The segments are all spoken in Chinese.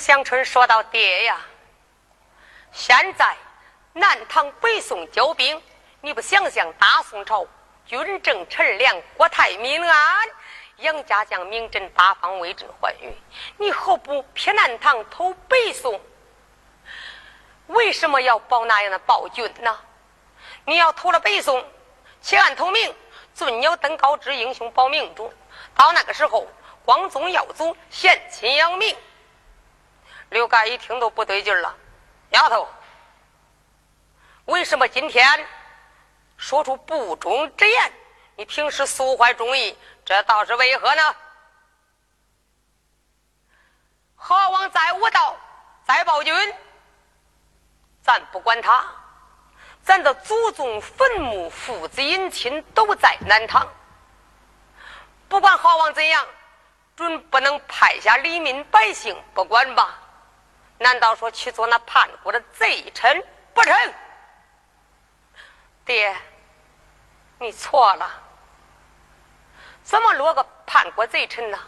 香春说道：“爹呀，现在南唐北宋交兵，你不想想大宋朝军政臣良，国泰民安，杨家将名震八方，威震寰宇，你何不撇南唐投北宋？为什么要保那样的暴君呢？你要投了北宋，弃暗投明，尊鸟登高之英雄保明主，到那个时候，光宗耀祖，贤亲扬名。”刘干一听都不对劲了，丫头，为什么今天说出不忠之言？你平时素怀忠义，这倒是为何呢？何王在无道，在暴君，咱不管他，咱的祖宗坟墓、父子姻亲都在南唐，不管何王怎样，准不能派下黎民百姓不管吧？难道说去做那叛国的贼臣不成？爹，你错了。怎么落个叛国贼臣呢？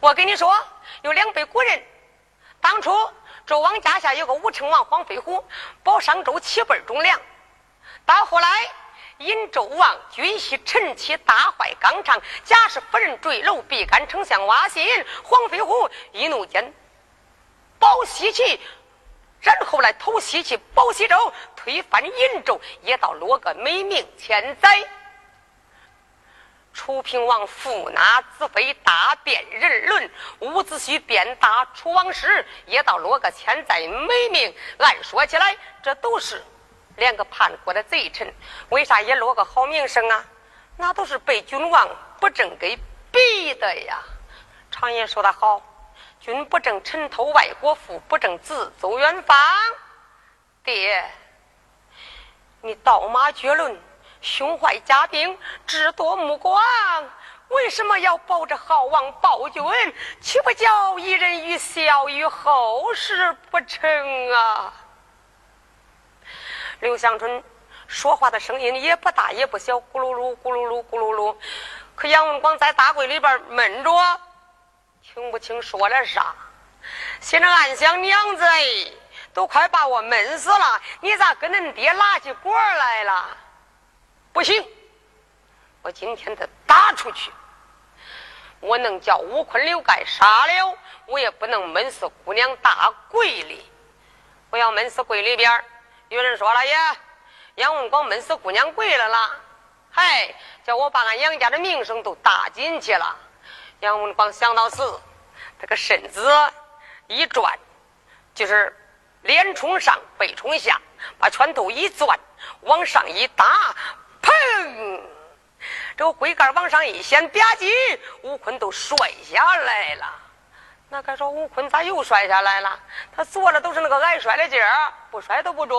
我跟你说，有两位古人，当初周王家下有个武成王黄飞虎，保商周七辈忠良。到后来，因周王军系陈妻大坏纲常，假使夫人坠楼，必干丞相挖心。黄飞虎一怒间。保西岐，然后来投西岐，保西周，推翻殷纣，也到落个美名千载。楚平王父纳子妃，大辩人伦；伍子胥鞭打楚王室，也到落个千载美名。按说起来，这都是两个叛国的贼臣，为啥也落个好名声啊？那都是被君王不正给逼的呀。常言说得好。君不正，臣偷外国富；不正，自走远方。爹，你刀马绝伦，胸怀家兵，智多目光，为什么要保着好王暴君？岂不叫一人于效于后世不成啊？刘香春说话的声音也不大也不小，咕噜噜，咕噜噜，咕噜噜。可杨文广在大柜里边闷着。听不清说了啥，心里暗想：娘子，都快把我闷死了，你咋跟恁爹拉起锅来了？不行，我今天得打出去。我能叫吴坤、刘盖杀了，我也不能闷死姑娘大柜里。我要闷死柜里边有人说了：“爷，杨文广闷死姑娘柜了啦！”嗨，叫我把俺杨家的名声都打进去了。杨文广想到死，这个身子一转，就是脸冲上，背冲下，把拳头一攥，往上一打，砰！这个龟盖往上一掀，吧唧，吴坤都摔下来了。那该说吴坤咋又摔下来了？他坐着都是那个挨摔的劲儿，不摔都不中。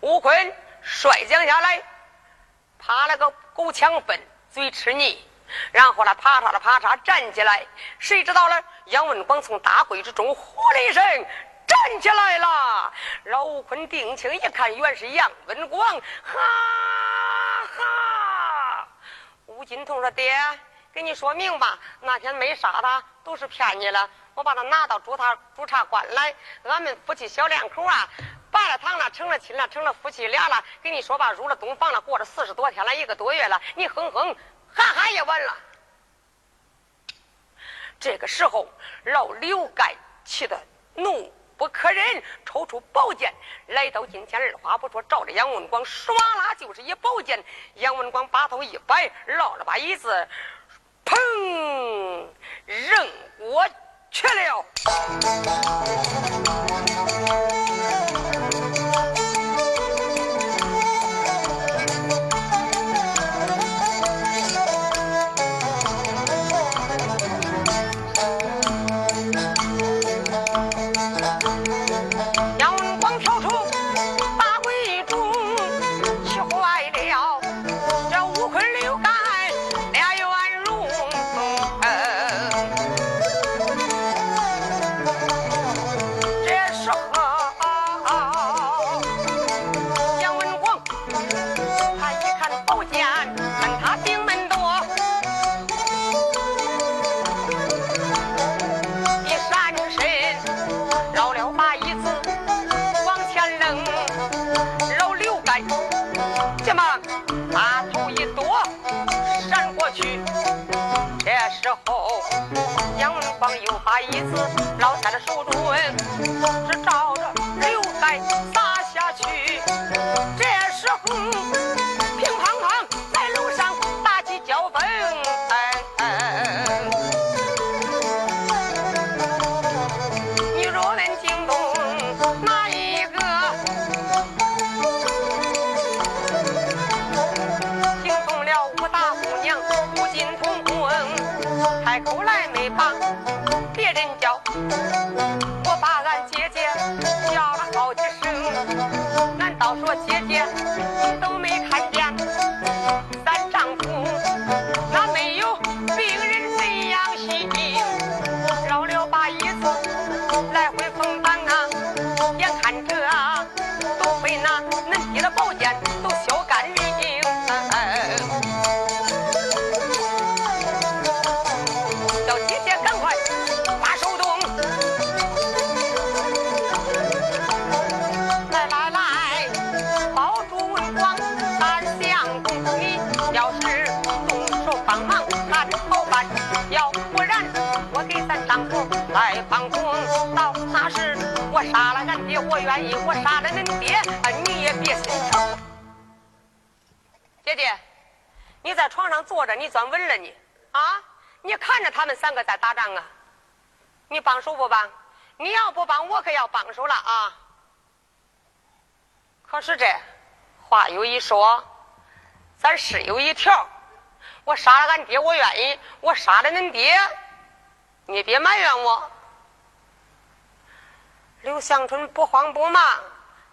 吴坤摔将下来，爬了个狗抢粪，嘴吃泥。然后呢，啪嚓的啪嚓站起来，谁知道呢？杨文广从大柜之中呼了一声站起来了。老吴坤定睛一看，原是杨文广，哈哈。吴金童说：“爹，跟你说明吧，那天没杀他，都是骗你了。我把他拿到朱塔朱茶馆来，俺们夫妻小两口啊，拜了堂了，成了亲了，成了夫妻俩了。跟你说吧，入了洞房了，过了四十多天了，一个多月了，你哼哼。”哈哈也完了。这个时候，老刘盖气得怒不可忍，抽出宝剑来到近前，二话不说，照着杨文广唰啦就是一宝剑。杨文广把头一摆，绕了把椅子，砰，扔过去了。愿意；我杀了恁爹，你也别心疼。姐姐，你在床上坐着，你钻稳了你啊？你看着他们三个在打仗啊？你帮手不帮？你要不帮，我可要帮手了啊！可是这话有一说，咱是有一条。我杀了俺爹，我愿意；我杀了恁爹，你别埋怨我。刘香春不慌不忙，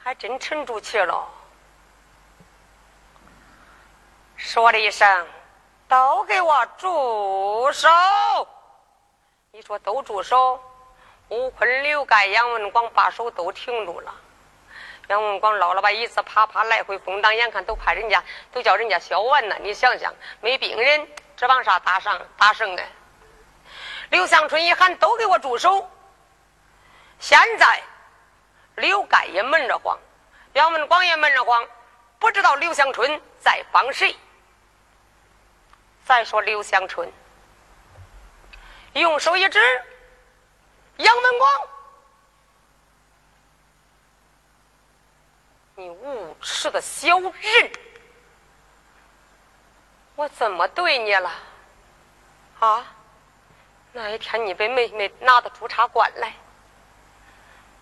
还真沉住气了，说了一声：“都给我住手！”你说都住手，吴坤、刘盖、杨文广把手都停住了。杨文广捞了把椅子，啪啪来回风挡，眼看都怕人家，都叫人家削完了。你想想，没病人，指望啥打胜打胜呢？刘香春一喊：“都给我住手！”现在，刘盖也闷着慌，杨文广也闷着慌，不知道刘香春在帮谁。再说刘香春，用手一指，杨文广，你无耻的小人，我怎么对你了？啊？那一天你被妹妹拿到朱茶馆来。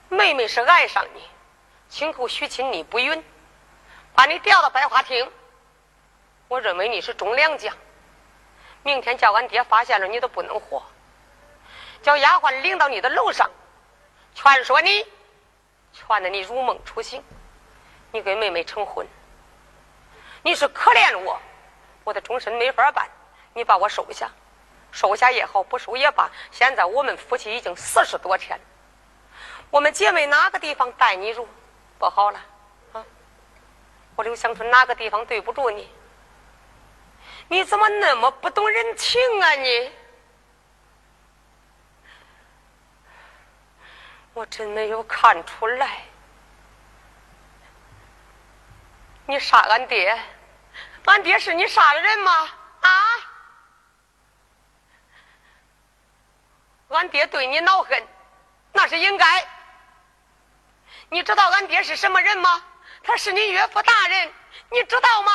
妹妹是爱上你，亲口许亲你不允，把你调到百花厅。我认为你是忠良将，明天叫俺爹发现了你都不能活。叫丫鬟领到你的楼上，劝说你，劝得你如梦初醒，你跟妹妹成婚。你是可怜我，我的终身没法办，你把我收下，收下也好，不收也罢。现在我们夫妻已经四十多天。我们姐妹哪个地方待你如不好了啊？我刘香春哪个地方对不住你？你怎么那么不懂人情啊你？我真没有看出来，你杀俺爹，俺爹是你杀的人吗？啊？俺爹对你恼恨，那是应该。你知道俺爹是什么人吗？他是你岳父大人，你知道吗？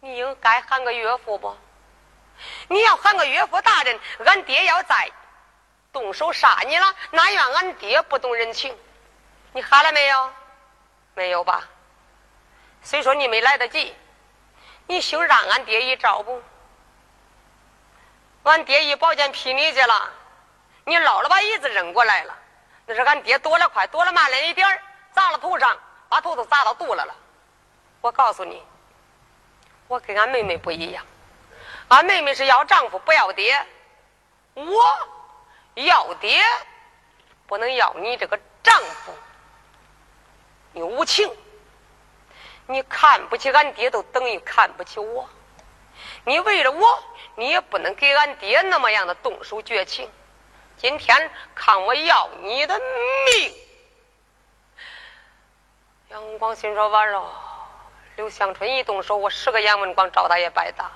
你应该喊个岳父不？你要喊个岳父大人，俺爹要在，动手杀你了，那怨俺爹不懂人情。你喊了没有？没有吧？虽说你没来得及，你休让俺爹一招不？俺爹一宝剑劈你去了，你捞了把椅子扔过来了。那是俺爹躲了快，躲了慢了一点儿，砸了头上，把头都砸到肚了了。我告诉你，我跟俺妹妹不一样，俺妹妹是要丈夫不要爹，我要爹，不能要你这个丈夫。你无情，你看不起俺爹，都等于看不起我。你为了我，你也不能给俺爹那么样的动手绝情。今天看我要你的命！杨文广心说完了，刘香春一动手，我十个杨文广找他也白搭。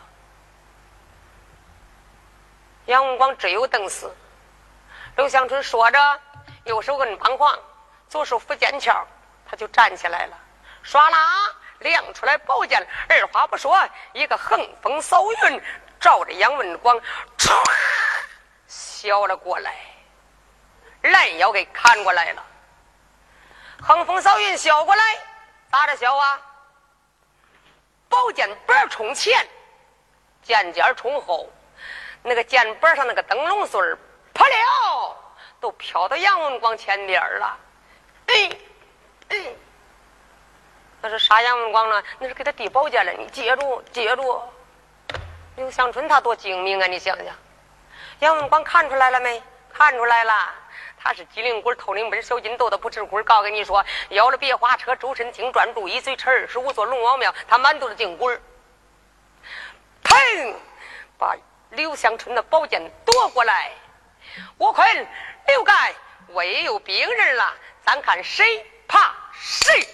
杨文广只有等死。刘香春说着，右手摁梆簧，左手扶剑鞘，他就站起来了，唰啦亮出来宝剑，二话不说，一个横风扫云，照着杨文广唰削了过来，拦腰给砍过来了。横风扫云削过来，咋着削啊？宝剑板冲前，剑尖冲后，那个剑板上那个灯笼穗儿，啪了，都飘到杨文广前边了。哎，哎，那是杀杨文广了？那是给他递宝剑了。你接住，接住！刘香春他多精明啊！你想想，杨文广看出来了没？看出来了。他是机灵鬼，透灵门，小金豆的不吃亏。告跟你说，要了别花车，周身精专注，一岁吃二十五座龙王庙，他满肚子净鬼砰！把刘香春的宝剑夺过来。我坤、刘盖，我也有兵刃了，咱看谁怕谁。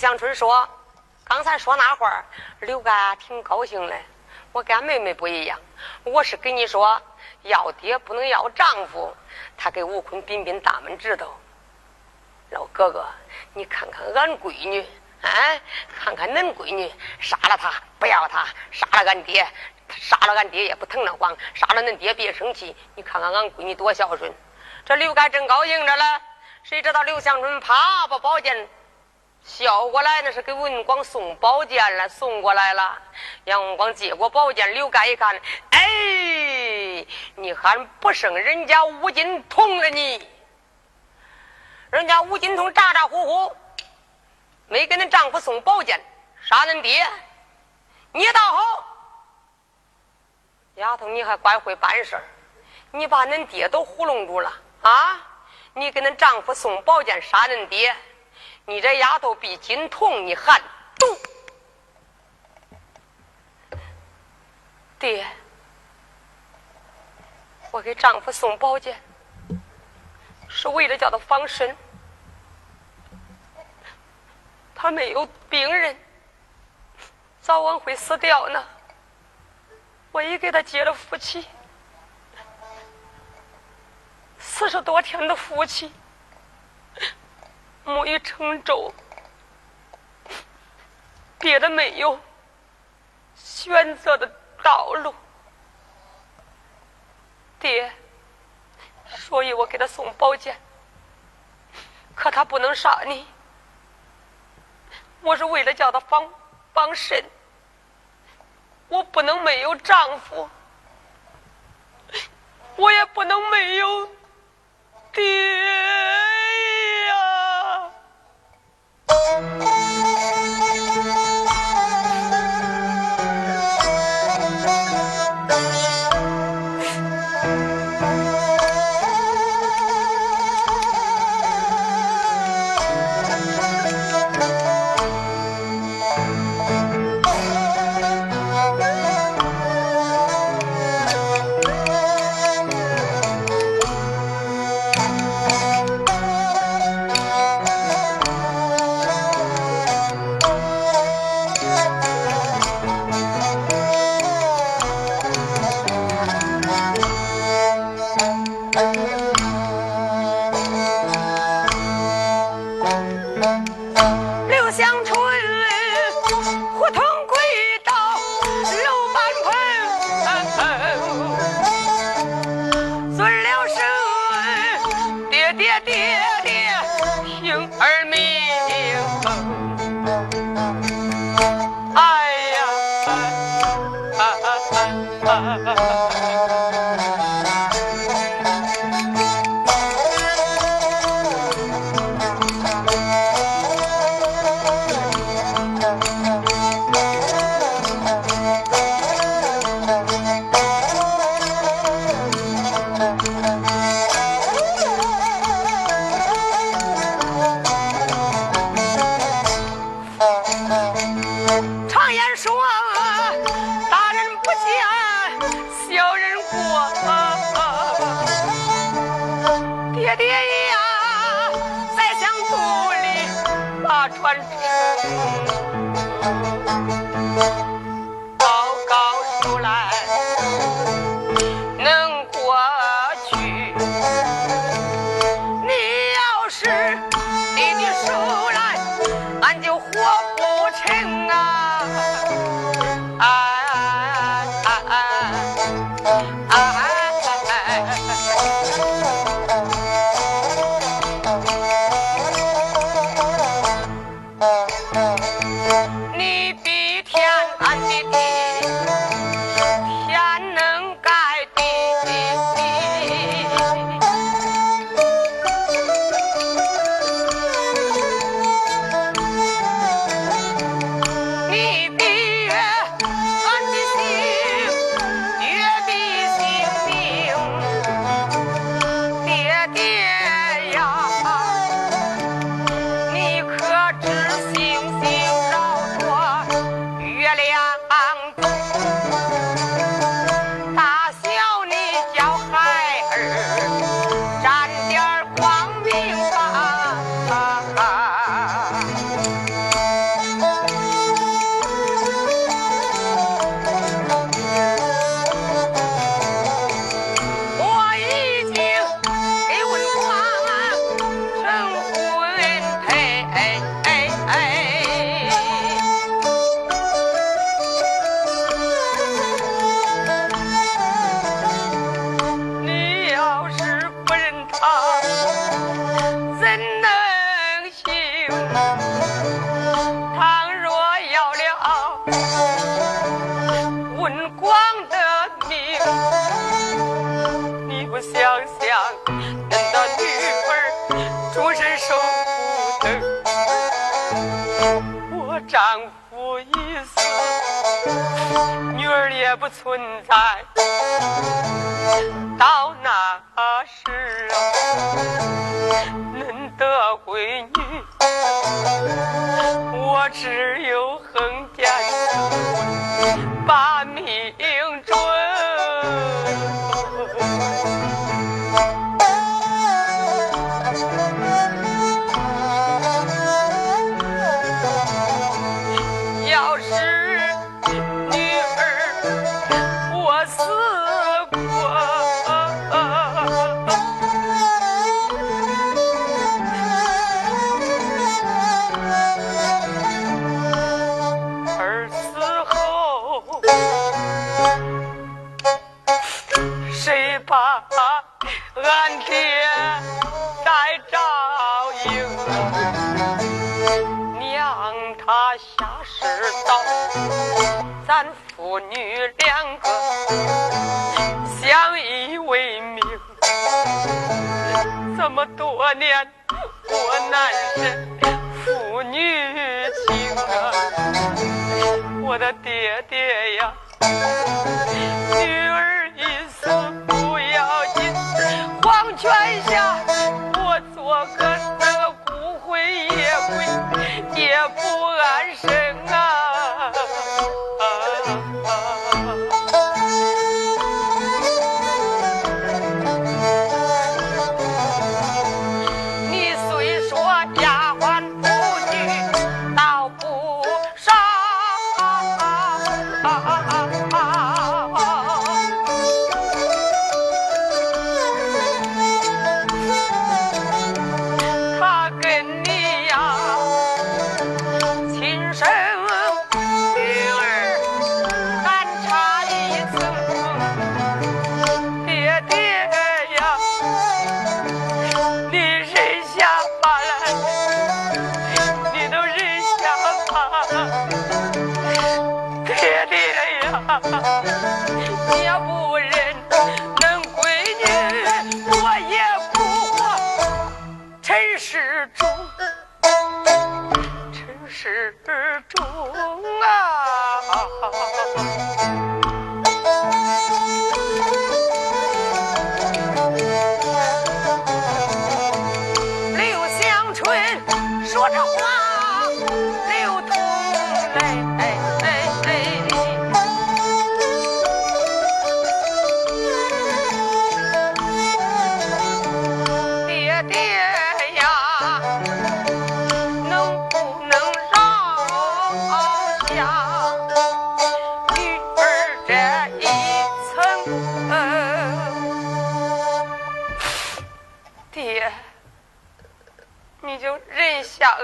香春说：“刚才说那话刘干挺高兴的。我跟俺妹妹不一样，我是跟你说，要爹不能要丈夫。他给吴坤彬彬大拇指头。老哥哥，你看看俺闺女，啊，看看恁闺女，杀了他不要他，杀了俺爹，杀了俺爹也不疼得慌，杀了恁爹别生气。你看看俺闺女多孝顺。这刘干正高兴着了，谁知道刘香春啪把宝剑。”笑过来，那是给文广送宝剑了，送过来了。杨文广接过宝剑，刘干一看，哎，你还不胜人家吴金童了你？人家吴金童咋咋呼呼，没给恁丈夫送宝剑，杀恁爹，你倒好，丫头你还怪会办事儿，你把恁爹都糊弄住了啊！你给恁丈夫送宝剑，杀恁爹。你这丫头比金童，你还毒！爹，我给丈夫送宝剑，是为了叫他防身。他没有病人，早晚会死掉呢。我已给他结了夫妻，四十多天的夫妻。木已成舟，别的没有选择的道路，爹，所以我给他送宝剑，可他不能杀你，我是为了叫他防防身，我不能没有丈夫，我也不能没有爹。Yes. 想想，恁那女儿终身守孤灯，我丈夫已死，女儿也不存在，到那时啊，恁的闺女，我只有横天把。我多年我难神父女情啊我的爹爹呀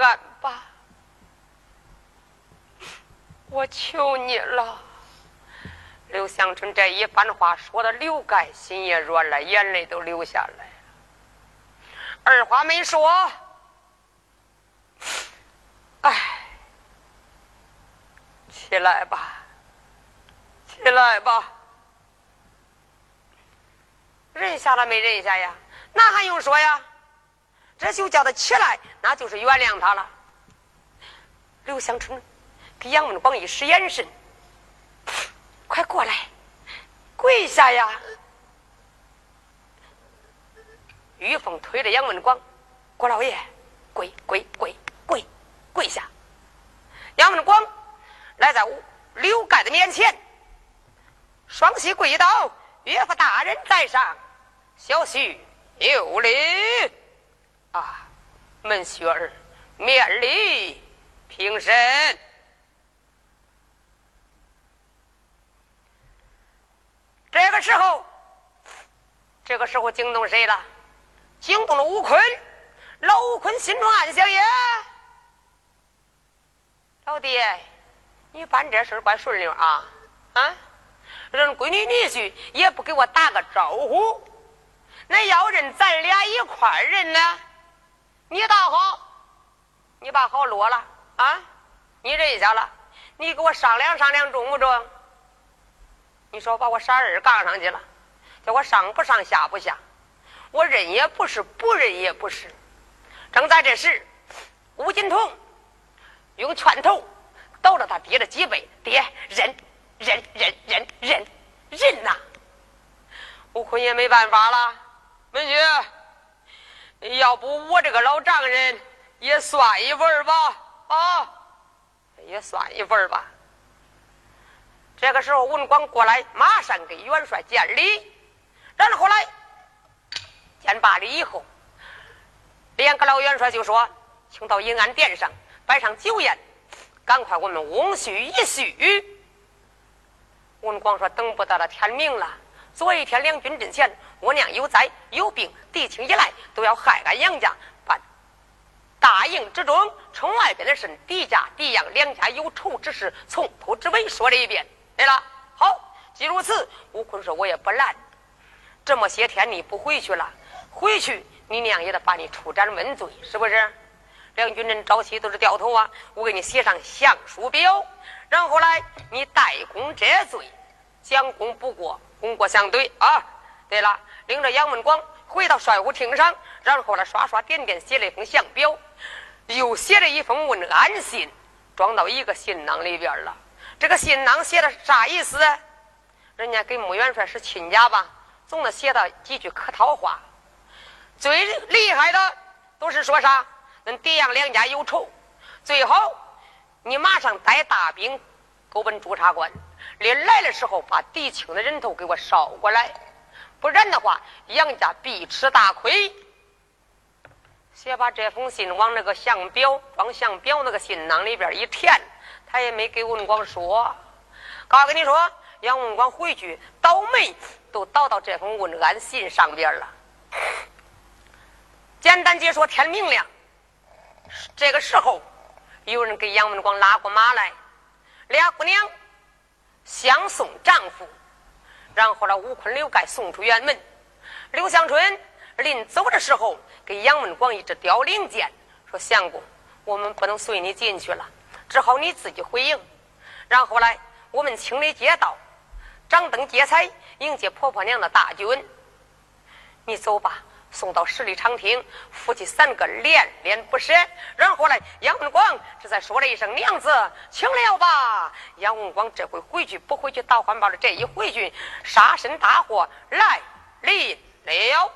干吧。我求你了，刘祥春这一番话说的刘盖心也软了，眼泪都流下来了。二话没说。哎。起来吧。起来吧。认下了没认下呀？那还用说呀。这就叫他起来，那就是原谅他了。刘香春给杨文广一使眼神，快过来，跪下呀！玉凤推着杨文广，郭老爷，跪跪跪跪跪下！杨文广来在刘盖的面前，双膝跪倒，岳父大人在上。小婿有礼啊，门婿儿免礼平身。这个时候，这个时候惊动谁了？惊动了吴坤。老吴坤心中暗想：耶，老弟，你办这事怪顺溜啊啊！人闺女女婿也不给我打个招呼。那要认咱俩一块儿认呢？你倒好，你把好落了啊！你认下了，你给我商量商量中不中？你说把我傻儿杠上去了，叫我上不上下不下？我认也不是，不认也不是。正在这时，吴金童用拳头倒着他爹的脊背，爹认认认认认认呐！吴坤也没办法了。文婿，要不我这个老丈人也算一份吧？啊，也算一份吧。这个时候，文广过来，马上给元帅见礼。然后来见罢礼以后，两个老元帅就说：“请到银安殿上摆上酒宴，赶快我们翁婿一叙。”文广说：“等不到了天明了。”昨一天两军阵前，我娘有灾有病，狄青一来都要害俺杨家。把大营之中，城外边的是狄家、狄杨两家有仇之事，从头至尾说了一遍。对了，好，既如此，吴坤说我也不拦。这么些天你不回去了，回去你娘也得把你处斩问罪，是不是？两军人朝夕都是掉头啊！我给你写上降书表，然后来你代功折罪，将功补过。功过相对啊！对了，领着杨文广回到帅府厅上，然后呢，刷刷点点写了一封降表，又写了一封问安信，装到一个信囊里边了。这个信囊写的啥意思？人家跟穆元帅是亲家吧？总得写到几句客套话。最厉害的都是说啥？恁狄杨两家有仇，最好你马上带大兵勾奔朱察官。临来的时候，把狄青的人头给我捎过来，不然的话，杨家必吃大亏。先把这封信往那个相表装相表那个信囊里边一填，他也没给文广说。告诉你说，杨文广回去倒霉都倒到这封问安信上边了。简单解说，天明亮，这个时候有人给杨文广拉过马来，俩姑娘。相送丈夫，然后呢，吴坤、刘盖送出辕门。刘香春临走的时候，给杨文广一支凋零箭，说：“相公，我们不能随你进去了，只好你自己回营。然后来，我们清理街道，掌灯结彩，迎接婆婆娘的大军。你走吧。”送到十里长亭，夫妻三个恋恋不舍。然后来，杨文广这才说了一声：“娘子，请了吧。”杨文广这回回去不回去倒换包的，这一回去，杀身大祸来临了。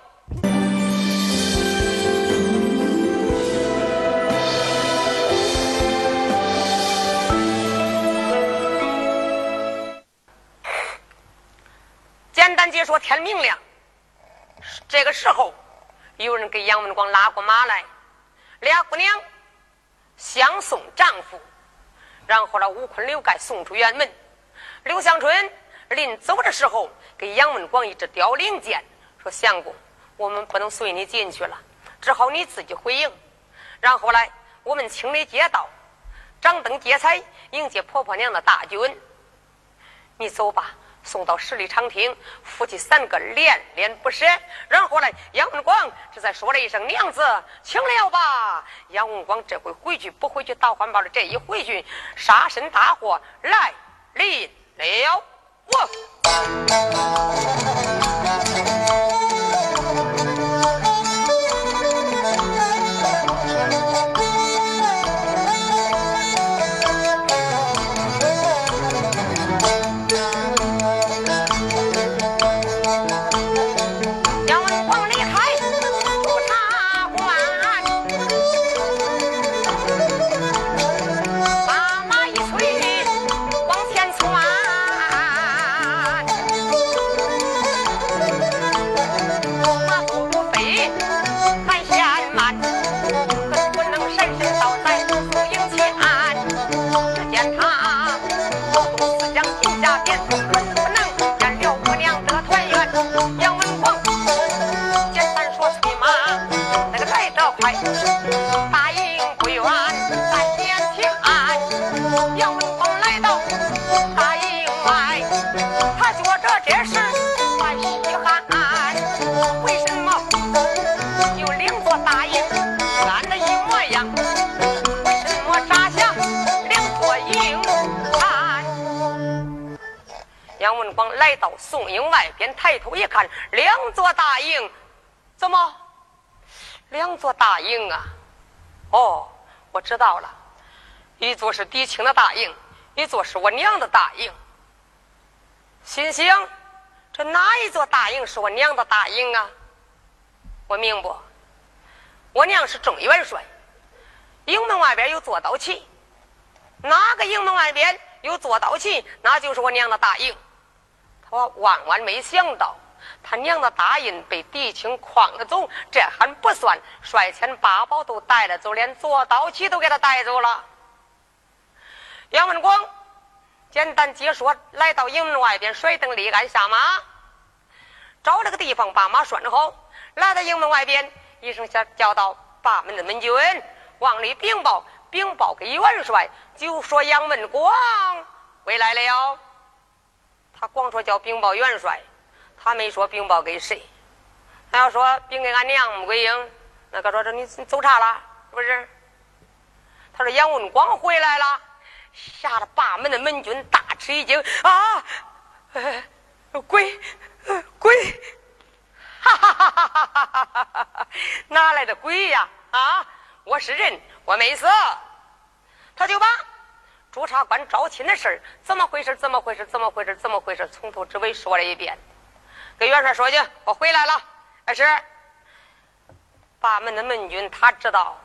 简单解说，天明亮，这个时候。有人给杨文广拉过马来，俩姑娘相送丈夫，然后呢，吴坤、刘盖送出辕门。刘香春临走的时候，给杨文广一支凋零箭，说：“相公，我们不能随你进去了，只好你自己回营。然后来，我们清理街道，掌灯结彩，迎接婆婆娘的大军。你走吧，送到十里长亭，夫妻三个恋恋不舍。然后呢，杨文广这才说了一声“娘子，请了吧”。杨文广这回回去不回去倒环保的，这一回去，杀身大祸来临了。我。来到宋营外边，抬头一看，两座大营，怎么？两座大营啊！哦，我知道了，一座是狄青的大营，一座是我娘的大营。心想，这哪一座大营是我娘的大营啊？我明不？我娘是正元帅，营门外边有座刀旗，哪个营门外边有座刀旗，那就是我娘的大营。我万万没想到，他娘的大印被狄青诓了走，这还不算，率先八宝都带了走，连左刀旗都给他带走了。杨文广简单解说，来到营门外边，甩灯立杆下马，找了个地方把马拴好，来到营门外边，一声叫叫道：“八门的门军往里禀报，禀报给元帅，就说杨文广回来了。”他光说叫禀报元帅，他没说禀报给谁。他要说禀给俺娘穆桂英，那个说这你走岔了，是不是？他说杨文广回来了，吓得八门的门军大吃一惊啊！鬼鬼，哈哈哈哈哈哈哈！哪来的鬼呀？啊！我是人，我没死。他就把。朱察官招亲的事儿怎么回事？怎么回事？怎么回事？怎么回事？从头至尾说了一遍，给元帅说去，我回来了。二是八门的门军，他知道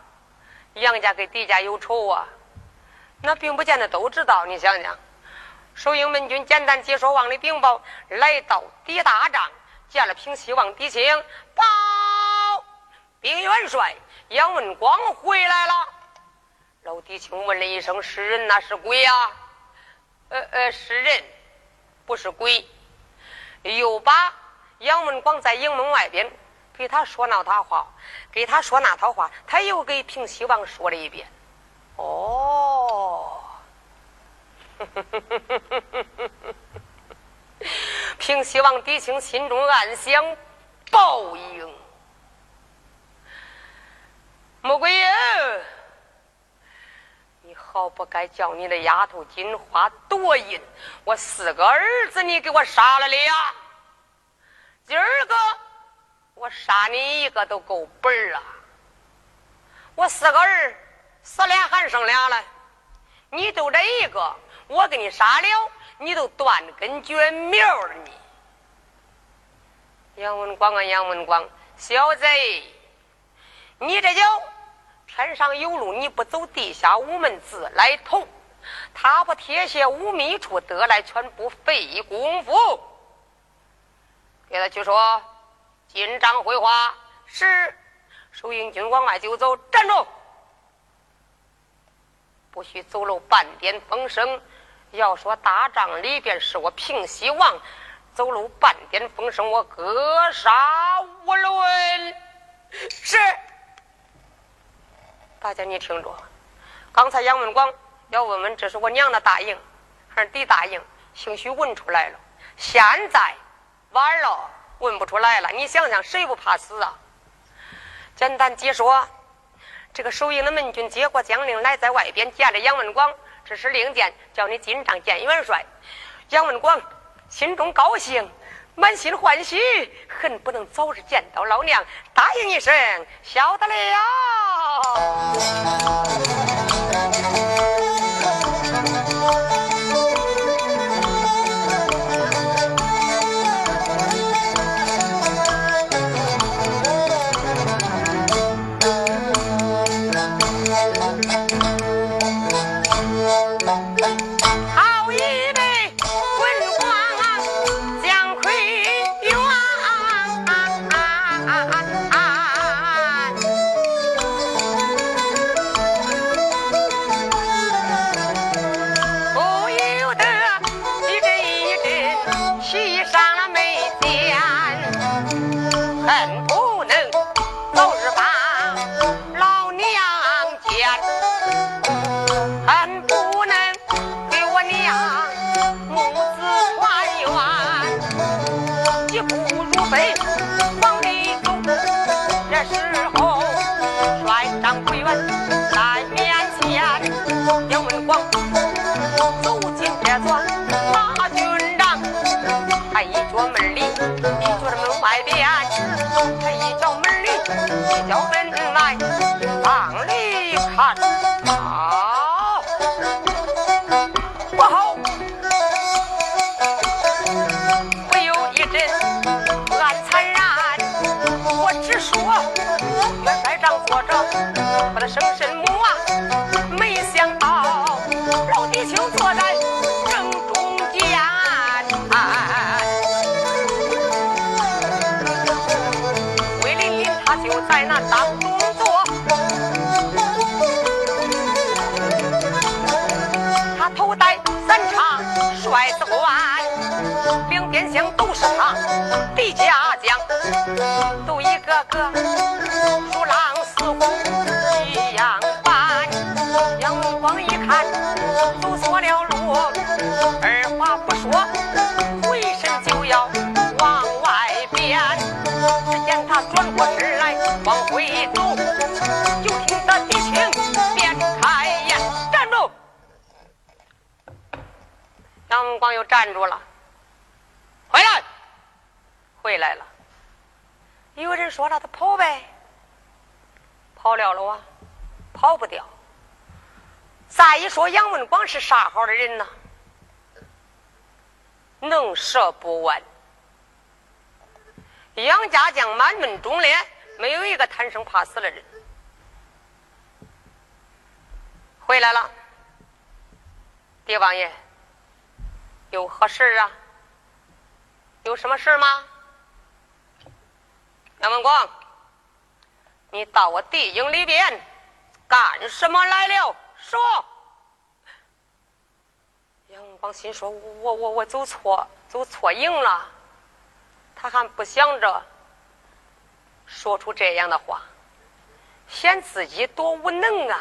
杨家跟狄家有仇啊，那并不见得都知道。你想想，守营门军简单解说，往里禀报，来到狄大帐，见了平西王狄青，报兵元帅杨文广回来了。老狄青问了一声：“是人那是鬼呀？”“呃呃，是人，不是鬼。”又把杨文广在营门外边给他说那套话，给他说那套话，他又给平西王说了一遍。哦，平西王狄青心中暗想：报应。穆桂英。好不该叫你的丫头金花夺银，我四个儿子你给我杀了俩，今儿个我杀你一个都够本儿啊！我四个儿死俩还剩俩了，你就这一个，我给你杀了，你都断根绝苗了你。杨文广啊，杨文广，小子，你这叫。天上有路你不走，地下无门自来通。他不贴鞋无觅处，得来全不费功夫。给他去说，进帐回话。是，守营军往外就走，站住！不许走漏半点风声。要说大帐里边是我平西王，走漏半点风声，我格杀勿论。是。大家你听着，刚才杨文广要问问这是我娘的大营还是狄大营，兴许问出来了。现在晚了，问不出来了。你想想，谁不怕死啊？简单解说，这个守营的门军接过将令来，在外边见了杨文广，这是令箭，叫你进帐见元帅。杨文广心中高兴，满心欢喜，恨不能早日见到老娘，答应一声，晓得了。这个如狼似虎一样般。杨广一看，走错了路，二话不说，回身就要往外边。只见他转过身来往回走，就听得敌情便开言：“站住！”杨广又站住了，回来，回来了。有人说了，他跑呗，跑了了啊，跑不掉。再一说，杨文广是啥好的人呢？能舌不完。杨家将满门忠烈，没有一个贪生怕死的人。回来了，狄王爷。有何事啊？有什么事吗？杨文广，你到我地营里边干什么来了？说。杨文广心说：“我我我走错走错营了。”他还不想着说出这样的话，显自己多无能啊！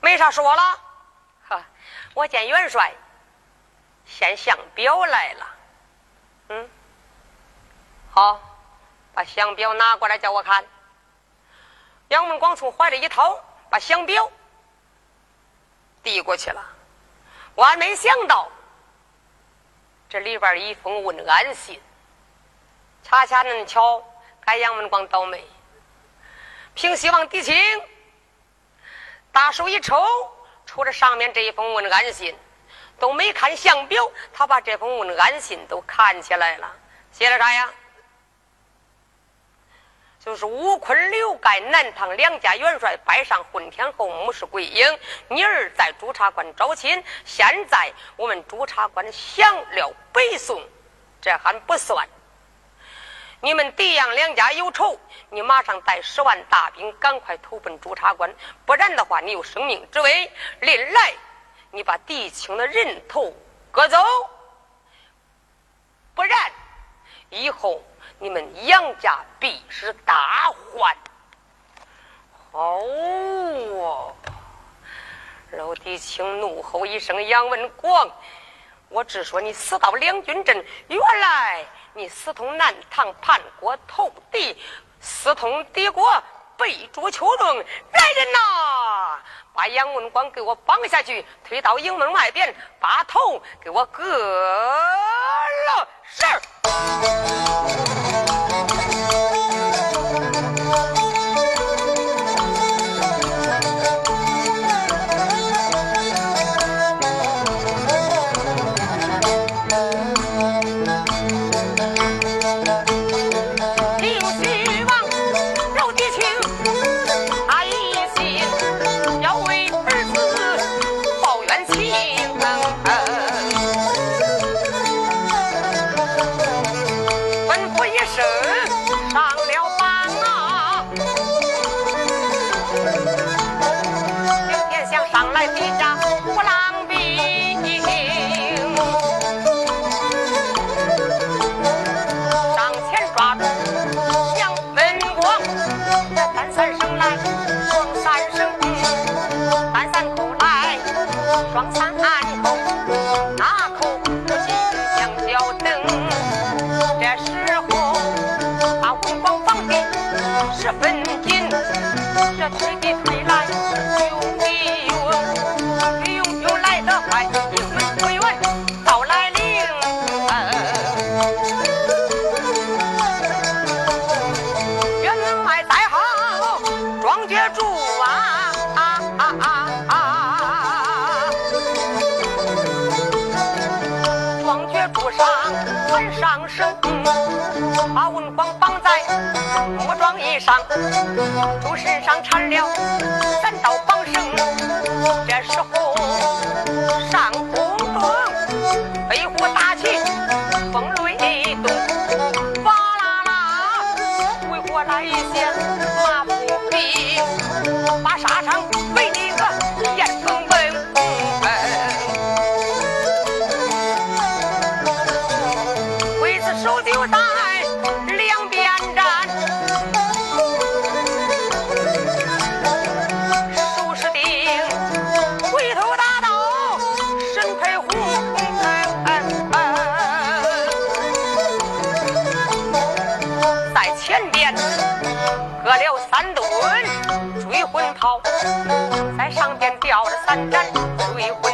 没啥说了，哈，我见元帅。献相表来了，嗯，好，把相表拿过来叫我看。杨文广从怀里一掏，把相表递过去了。万没想到，这里边一封问安信，恰恰恁巧，该杨文广倒霉。平西王狄青大手一抽，出了上面这一封问安信。都没看相表，他把这封问安信都看起来了。写了啥呀？就是吴坤、刘盖、南唐两家元帅拜上混天后，母是桂英，你儿在朱察关招亲。现在我们朱察关降了北宋，这还不算。你们狄杨两家有仇，你马上带十万大兵，赶快投奔朱察关，不然的话，你有生命之危。临来。你把狄青的人头割走，不然以后你们杨家必是大患。好啊，老弟青怒吼一声：“杨文广，我只说你死到两军阵，原来你私通南唐叛国投敌，私通敌国，背捉秋盾。来人呐！把杨文广给我绑下去，推到营门外边，把头给我割了。是。” structure, give 上，竹身上缠了。喝了三顿追魂跑在上边吊着三盏追魂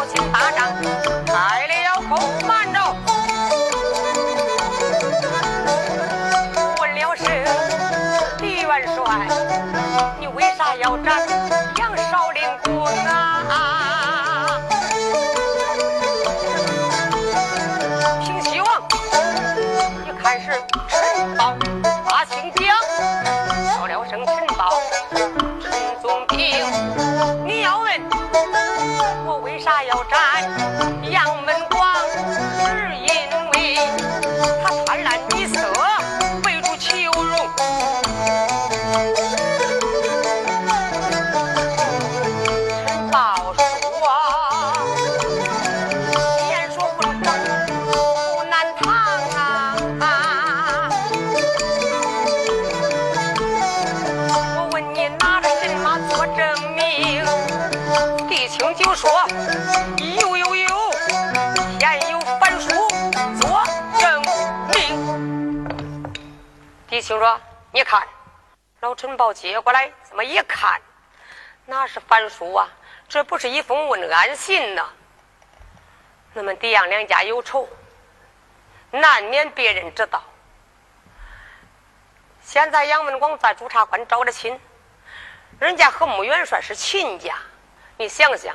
抱紧大帐，来了狗慢着，问了声李元帅，你为啥要斩杨少林棍啊？陈宝接过来，这么一看，那是翻书啊？这不是一封问安信呐？那么狄杨两家有仇，难免别人知道。现在杨文广在朱察关招了亲，人家和穆元帅是亲家，你想想，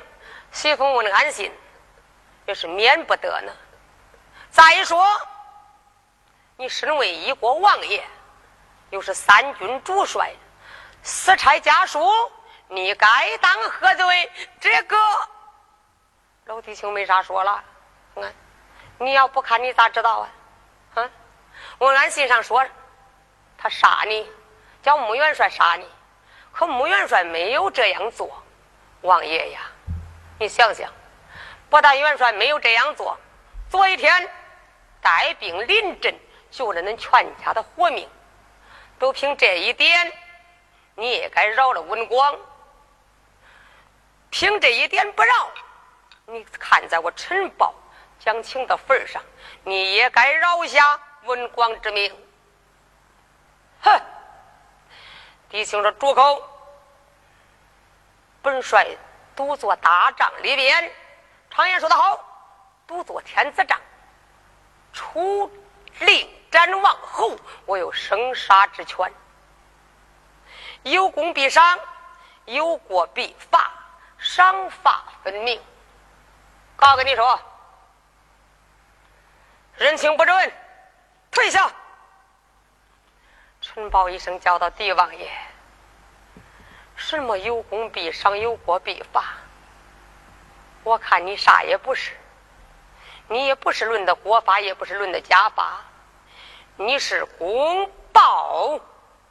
西风问安信，也是免不得呢。再说，你身为一国王爷，又是三军主帅，死差家属，你该当何罪？这个。老弟兄没啥说了，看，你要不看你咋知道啊？啊，我按信上说，他杀你，叫穆元帅杀你，可穆元帅没有这样做。王爷呀，你想想，不但元帅没有这样做，昨一天带兵临阵救了恁全家的活命，都凭这一点，你也该饶了文广。凭这一点不饶。你看在我陈宝讲情的份上，你也该饶下文广之命。哼！狄青说：“住口！本帅独坐大帐里边，常言说得好，独坐天子帐，出令斩王侯，我有生杀之权。有功必赏，有过必罚，赏罚分明。”告跟你说，人情不准，退下。陈宝一声叫到帝王爷：“什么有功必赏，有过必罚？我看你啥也不是，你也不是论的国法，也不是论的家法，你是公报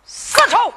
私仇。”